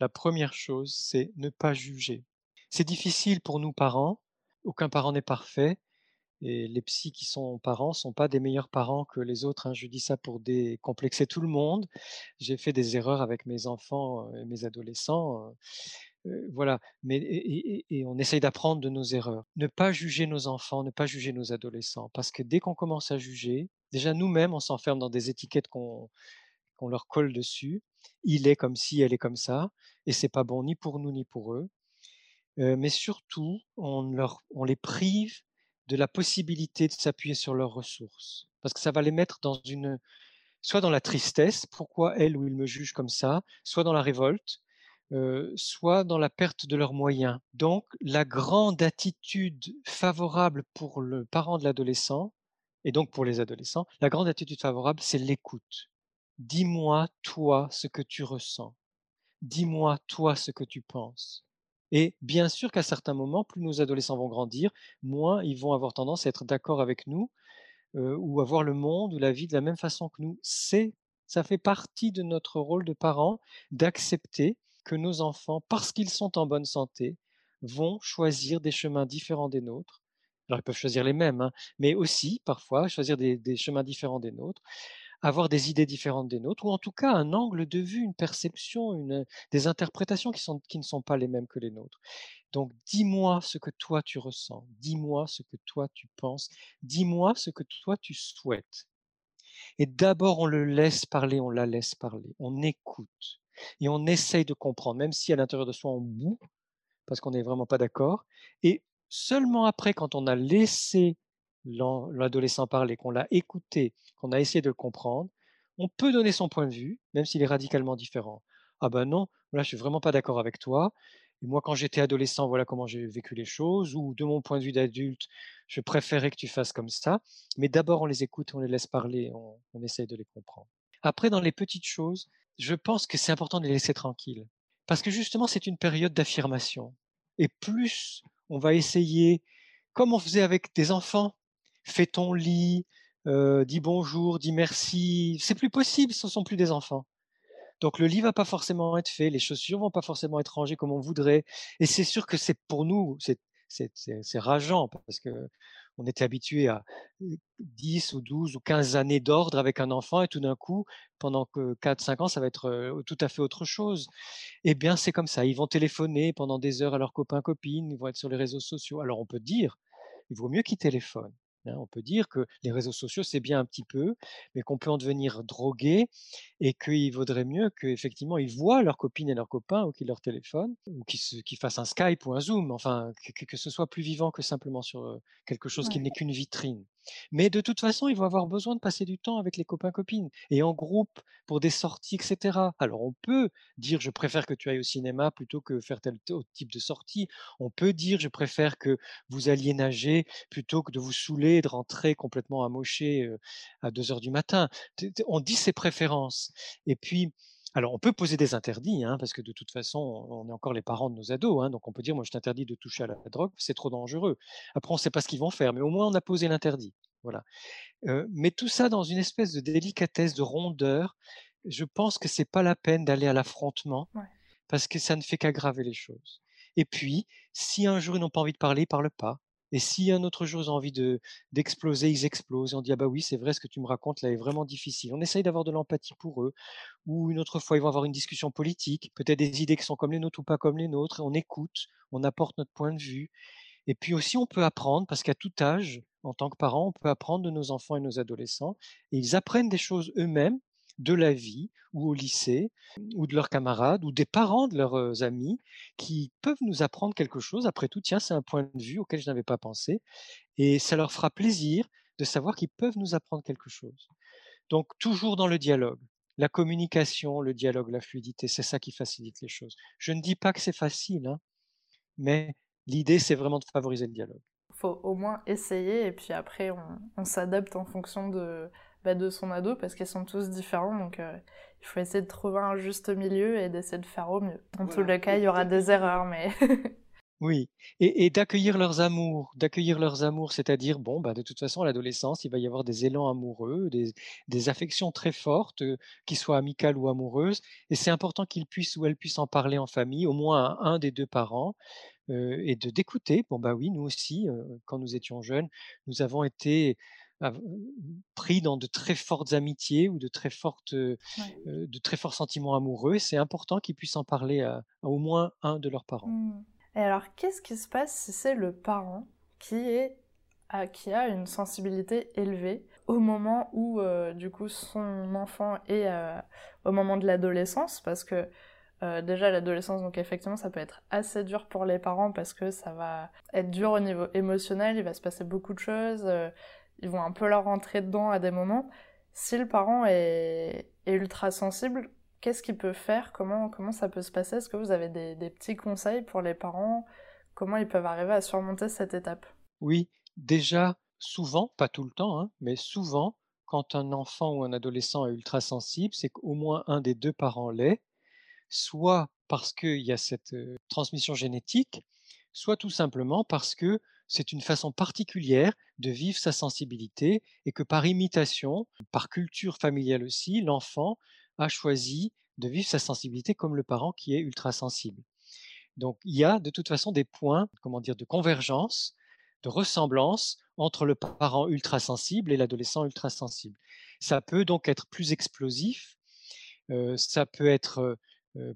La première chose, c'est ne pas juger. C'est difficile pour nous parents. Aucun parent n'est parfait. Et les psys qui sont parents sont pas des meilleurs parents que les autres. Hein. Je dis ça pour décomplexer tout le monde. J'ai fait des erreurs avec mes enfants et mes adolescents voilà, mais et, on essaye d'apprendre de nos erreurs. Ne pas juger nos enfants, ne pas juger nos adolescents, parce que dès qu'on commence à juger, déjà nous-mêmes, on s'enferme dans des étiquettes qu'on leur colle dessus. Il est comme si, elle est comme ça, et c'est pas bon ni pour nous ni pour eux. mais surtout, on, on les prive de la possibilité de s'appuyer sur leurs ressources, parce que ça va les mettre dans une, soit dans la tristesse, pourquoi elle ou il me juge comme ça, soit dans la révolte, euh, soit dans la perte de leurs moyens. Donc, la grande attitude favorable pour le parent de l'adolescent, et donc pour les adolescents, la grande attitude favorable, c'est l'écoute. Dis-moi, toi, ce que tu ressens. Dis-moi, toi, ce que tu penses. Et bien sûr qu'à certains moments, plus nos adolescents vont grandir, moins ils vont avoir tendance à être d'accord avec nous euh, ou à voir le monde ou la vie de la même façon que nous. C'est, ça fait partie de notre rôle de parent d'accepter que nos enfants, parce qu'ils sont en bonne santé, vont choisir des chemins différents des nôtres. Alors, ils peuvent choisir les mêmes, hein, mais aussi, parfois, choisir des, chemins différents des nôtres, avoir des idées différentes des nôtres, ou en tout cas un angle de vue, une perception, une, des interprétations qui, ne sont pas les mêmes que les nôtres. Donc, dis-moi ce que toi tu ressens, dis-moi ce que toi tu penses, dis-moi ce que toi tu souhaites. Et d'abord, on le laisse parler, on la laisse parler, on écoute et on essaye de comprendre, même si à l'intérieur de soi on bout, parce qu'on n'est vraiment pas d'accord. Et seulement après, quand on a laissé l'adolescent parler, qu'on l'a écouté, qu'on a essayé de le comprendre, on peut donner son point de vue, même s'il est radicalement différent. Ah ben non, là je suis vraiment pas d'accord avec toi. Et moi, quand j'étais adolescent, voilà comment j'ai vécu les choses. Ou de mon point de vue d'adulte, je préférais que tu fasses comme ça. Mais d'abord, on les écoute, on les laisse parler, on, on essaye de les comprendre. Après, dans les petites choses, je pense que c'est important de les laisser tranquilles. Parce que justement, c'est une période d'affirmation. Et plus on va essayer, comme on faisait avec des enfants, fais ton lit, euh, dis bonjour, dis merci, c'est plus possible, ce ne sont plus des enfants. Donc le lit va pas forcément être fait, les chaussures vont pas forcément être rangées comme on voudrait. Et c'est sûr que c'est pour nous, c'est rageant parce que on était habitué à 10 ou 12 ou 15 années d'ordre avec un enfant et tout d'un coup, pendant que 4-5 ans, ça va être tout à fait autre chose. Eh bien, c'est comme ça. Ils vont téléphoner pendant des heures à leurs copains, copines, ils vont être sur les réseaux sociaux. Alors, on peut dire, il vaut mieux qu'ils téléphonent. Hein, on peut dire que les réseaux sociaux, c'est bien un petit peu, mais qu'on peut en devenir drogué et qu'il vaudrait mieux qu'effectivement ils voient leurs copines et leurs copains ou qu'ils leur téléphonent ou qu'ils fassent un Skype ou un Zoom, enfin que, ce soit plus vivant que simplement sur quelque chose qui n'est qu'une vitrine. Mais de toute façon, ils vont avoir besoin de passer du temps avec les copains-copines et en groupe pour des sorties, etc. Alors on peut dire je préfère que tu ailles au cinéma plutôt que faire tel type de sortie. On peut dire je préfère que vous alliez nager plutôt que de vous saouler de rentrer complètement amoché à 2 heures du matin. On dit ses préférences. Et puis, alors, on peut poser des interdits, hein, parce que de toute façon, on est encore les parents de nos ados, hein, donc on peut dire, moi, je t'interdis de toucher à la drogue, c'est trop dangereux. Après, on ne sait pas ce qu'ils vont faire, mais au moins, on a posé l'interdit. Voilà. mais tout ça dans une espèce de délicatesse, de rondeur. Je pense que c'est pas la peine d'aller à l'affrontement, parce que ça ne fait qu'aggraver les choses. Et puis, si un jour ils n'ont pas envie de parler, ils parlent pas. Et si un autre jour ils ont envie de, d'exploser, ils explosent. Et on dit, ah bah oui, c'est vrai, ce que tu me racontes là est vraiment difficile. On essaye d'avoir de l'empathie pour eux. Ou une autre fois, ils vont avoir une discussion politique, peut-être des idées qui sont comme les nôtres ou pas comme les nôtres. On écoute, on apporte notre point de vue. Et puis aussi, on peut apprendre, parce qu'à tout âge, en tant que parent, on peut apprendre de nos enfants et nos adolescents. Et ils apprennent des choses eux-mêmes de la vie ou au lycée ou de leurs camarades ou des parents de leurs amis qui peuvent nous apprendre quelque chose. Après tout, tiens, c'est un point de vue auquel je n'avais pas pensé et ça leur fera plaisir de savoir qu'ils peuvent nous apprendre quelque chose. Donc toujours dans le dialogue, la communication, le dialogue, la fluidité, c'est ça qui facilite les choses. Je ne dis pas que c'est facile, hein, mais l'idée c'est vraiment de favoriser le dialogue. Faut au moins essayer et puis après on s'adapte en fonction de bah, de son ado parce qu'ils sont tous différents. Donc euh, il faut essayer de trouver un juste milieu et d'essayer de faire au mieux. Dans tous les cas, il y aura des erreurs, mais. Oui, et, d'accueillir leurs amours, d'accueillir leurs amours, c'est-à-dire, bon, bah, de toute façon, à l'adolescence, il va y avoir des élans amoureux, des, affections très fortes, euh, qui soient amicales ou amoureuses, et c'est important qu'ils puissent ou elles puissent en parler en famille, au moins un, des deux parents, euh, et de d'écouter. Bon, bah oui, nous aussi, quand nous étions jeunes, nous avons été pris dans de très fortes amitiés ou de très fortes, de très forts sentiments amoureux. C'est important qu'ils puissent en parler à, au moins un de leurs parents. Mmh. Et alors, qu'est-ce qui se passe si c'est le parent qui est qui a une sensibilité élevée au moment où du coup son enfant est au moment de l'adolescence? Parce que déjà l'adolescence donc effectivement ça peut être assez dur pour les parents parce que ça va être dur au niveau émotionnel il va se passer beaucoup de choses ils vont un peu leur rentrer dedans à des moments. Si le parent est, ultra sensible, qu'est-ce qu'il peut faire? Comment, comment ça peut se passer? Est-ce que vous avez des, petits conseils pour les parents? Comment ils peuvent arriver à surmonter cette étape? Oui, déjà, souvent, pas tout le temps, hein, mais souvent, quand un enfant ou un adolescent est ultra sensible, c'est qu'au moins un des deux parents l'est, soit parce qu'il y a cette euh, transmission génétique, soit tout simplement parce que c'est une façon particulière de vivre sa sensibilité et que par imitation, par culture familiale aussi, l'enfant a choisi de vivre sa sensibilité comme le parent qui est ultra sensible. Donc il y a de toute façon des points, comment dire, de convergence, de ressemblance entre le parent ultra sensible et l'adolescent ultra sensible. Ça peut donc être plus explosif, euh, ça peut être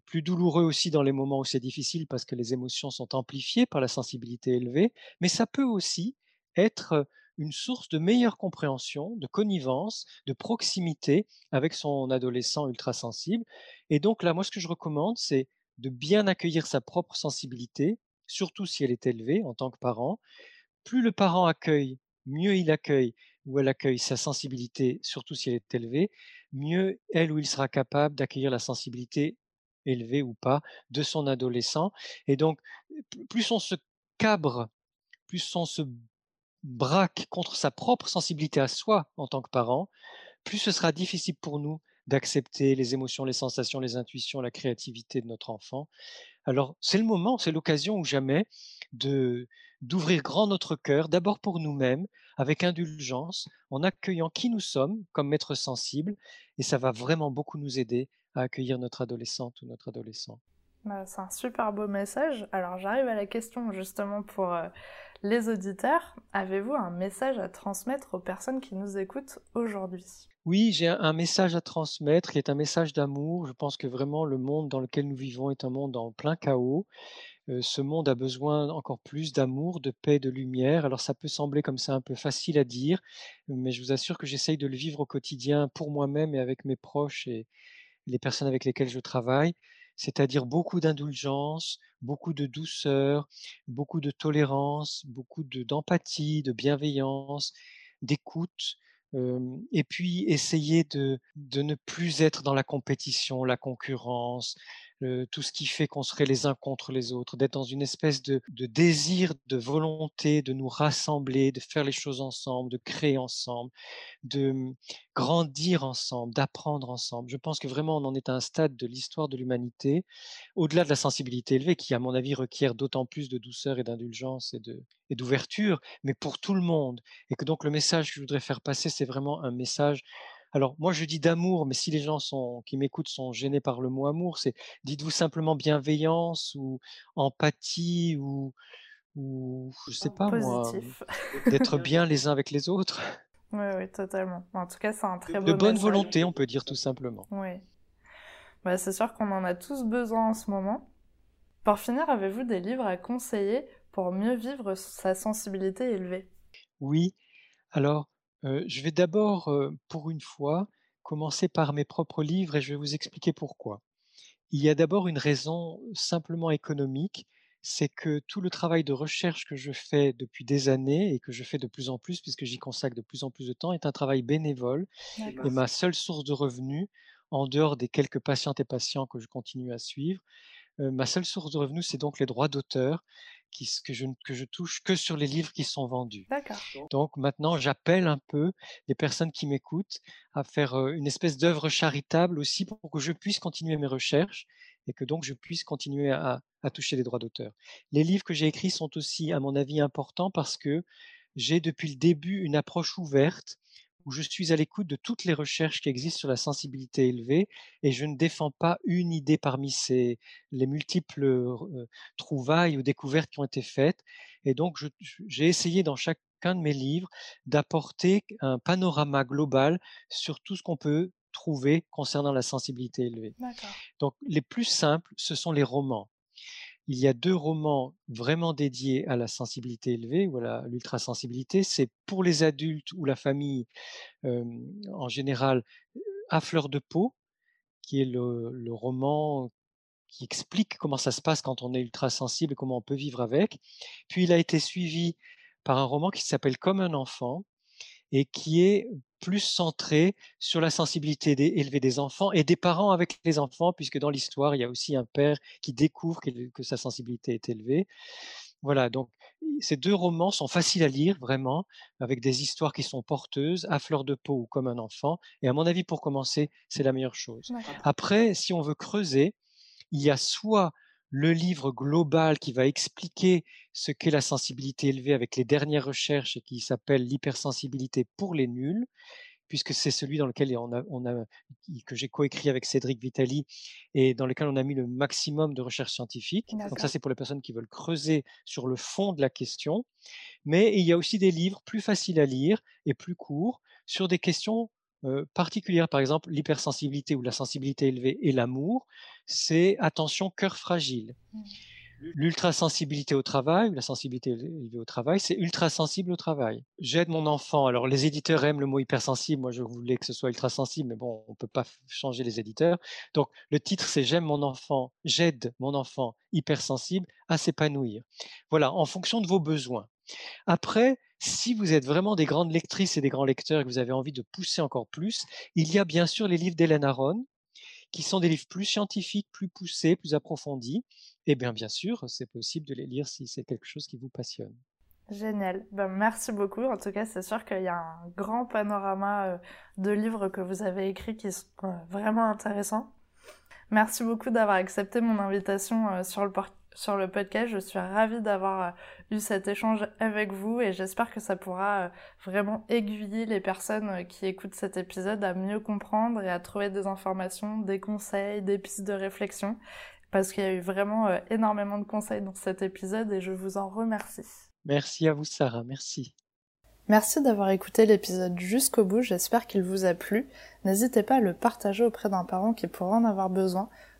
plus douloureux aussi dans les moments où c'est difficile parce que les émotions sont amplifiées par la sensibilité élevée, mais ça peut aussi être une source de meilleure compréhension, de connivence, de proximité avec son adolescent ultra sensible. Et donc là, moi, ce que je recommande, c'est de bien accueillir sa propre sensibilité, surtout si elle est élevée en tant que parent. Plus le parent accueille, mieux il accueille ou elle accueille sa sensibilité, surtout si elle est élevée, mieux elle ou il sera capable d'accueillir la sensibilité élevé ou pas de son adolescent. Et donc, plus on se cabre, plus on se braque contre sa propre sensibilité à soi en tant que parent, plus ce sera difficile pour nous d'accepter les émotions, les sensations, les intuitions, la créativité de notre enfant. Alors, c'est le moment, c'est l'occasion ou jamais de d'ouvrir grand notre cœur, d'abord pour nous-mêmes, avec indulgence, en accueillant qui nous sommes comme maître sensible, et ça va vraiment beaucoup nous aider à accueillir notre adolescente ou notre adolescent. Bah, c'est un super beau message. Alors j'arrive à la question justement pour euh, les auditeurs. Avez-vous un message à transmettre aux personnes qui nous écoutent aujourd'hui? Oui, j'ai un message à transmettre qui est un message d'amour. Je pense que vraiment le monde dans lequel nous vivons est un monde en plein chaos. Euh, ce monde a besoin encore plus d'amour, de paix, de lumière. Alors ça peut sembler comme ça un peu facile à dire, mais je vous assure que j'essaye de le vivre au quotidien pour moi-même et avec mes proches et les personnes avec lesquelles je travaille c'est-à-dire beaucoup d'indulgence, beaucoup de douceur, beaucoup de tolérance, beaucoup d'empathie, de, bienveillance, d'écoute, et puis essayer de, de ne plus être dans la compétition, la concurrence, tout ce qui fait qu'on serait les uns contre les autres, d'être dans une espèce de, désir, de volonté de nous rassembler, de faire les choses ensemble, de créer ensemble, de mmh, grandir ensemble, d'apprendre ensemble. Je pense que vraiment on en est à un stade de l'histoire de l'humanité, au-delà de la sensibilité élevée, qui à mon avis requiert d'autant plus de douceur et d'indulgence de et d'ouverture, mais pour tout le monde. Et que donc le message que je voudrais faire passer, c'est vraiment un message alors moi je dis d'amour, mais si les gens sont, qui m'écoutent sont gênés par le mot amour, c'est dites-vous simplement bienveillance ou empathie ou, ou je sais pas moi, d'être bien les uns avec les autres. Oui, oui, totalement. En tout cas, c'est un très beau De bonne volonté, on peut dire tout simplement. Oui. Bah, c'est sûr qu'on en a tous besoin en ce moment. Pour finir, avez-vous des livres à conseiller pour mieux vivre sa sensibilité élevée? Oui. Alors, je vais d'abord, pour une fois, commencer par mes propres livres et je vais vous expliquer pourquoi. Il y a d'abord une raison simplement économique, c'est que tout le travail de recherche que je fais depuis des années et que je fais de plus en plus, puisque j'y consacre de plus en plus de temps, est un travail bénévole et ma seule source de revenus, en dehors des quelques patientes et patients que je continue à suivre, ma seule source de revenus, c'est donc les droits d'auteur que, je, que je touche que sur les livres qui sont vendus. Donc maintenant, j'appelle un peu les personnes qui m'écoutent à faire une espèce d'œuvre charitable aussi pour que je puisse continuer mes recherches et que donc je puisse continuer à, à toucher les droits d'auteur. Les livres que j'ai écrits sont aussi, à mon avis, importants parce que j'ai depuis le début une approche ouverte où je suis à l'écoute de toutes les recherches qui existent sur la sensibilité élevée et je ne défends pas une idée parmi ces, les multiples euh, trouvailles ou découvertes qui ont été faites. Et donc, j'ai essayé dans chacun de mes livres d'apporter un panorama global sur tout ce qu'on peut trouver concernant la sensibilité élevée. Donc, les plus simples, ce sont les romans. Il y a deux romans vraiment dédiés à la sensibilité élevée ou à l'ultrasensibilité. C'est pour les adultes ou la famille en général à fleur de peau, qui est le, roman qui explique comment ça se passe quand on est ultrasensible et comment on peut vivre avec. Puis il a été suivi par un roman qui s'appelle Comme un enfant et qui est plus centré sur la sensibilité élevée des enfants et des parents avec les enfants, puisque dans l'histoire, il y a aussi un père qui découvre que, sa sensibilité est élevée. Voilà, donc ces deux romans sont faciles à lire, vraiment, avec des histoires qui sont porteuses, à fleur de peau ou comme un enfant. Et à mon avis, pour commencer, c'est la meilleure chose. Après, si on veut creuser, il y a soit le livre global qui va expliquer ce qu'est la sensibilité élevée avec les dernières recherches et qui s'appelle l'hypersensibilité pour les nuls, puisque c'est celui dans lequel on a, on a que j'ai coécrit avec Cédric Vitali et dans lequel on a mis le maximum de recherches scientifiques. Donc ça, c'est pour les personnes qui veulent creuser sur le fond de la question. Mais il y a aussi des livres plus faciles à lire et plus courts sur des questions particulière, par exemple l'hypersensibilité ou la sensibilité élevée et l'amour, c'est attention cœur fragile. Mmh. L'ultrasensibilité au travail, ou la sensibilité élevée au travail, c'est ultra-sensible au travail. J'aide mon enfant. Alors, les éditeurs aiment le mot hypersensible. Moi, je voulais que ce soit ultra-sensible, mais bon, on ne peut pas changer les éditeurs. Donc, le titre, c'est J'aime mon enfant, j'aide mon enfant hypersensible à s'épanouir. Voilà, en fonction de vos besoins. Après, si vous êtes vraiment des grandes lectrices et des grands lecteurs et que vous avez envie de pousser encore plus, il y a bien sûr les livres d'Hélène Aron, qui sont des livres plus scientifiques, plus poussés, plus approfondis. Et bien, bien sûr, c'est possible de les lire si c'est quelque chose qui vous passionne. Génial. Ben, merci beaucoup. En tout cas, c'est sûr qu'il y a un grand panorama euh, de livres que vous avez écrits qui sont euh, vraiment intéressants. Merci beaucoup d'avoir accepté mon invitation euh, sur le, sur le podcast. Je suis ravie d'avoir eu cet échange avec vous et j'espère que ça pourra vraiment aiguiller les personnes qui écoutent cet épisode à mieux comprendre et à trouver des informations, des conseils, des pistes de réflexion parce qu'il y a eu vraiment énormément de conseils dans cet épisode et je vous en remercie. Merci à vous Sarah, merci. Merci d'avoir écouté l'épisode jusqu'au bout, j'espère qu'il vous a plu. N'hésitez pas à le partager auprès d'un parent qui pourrait en avoir besoin,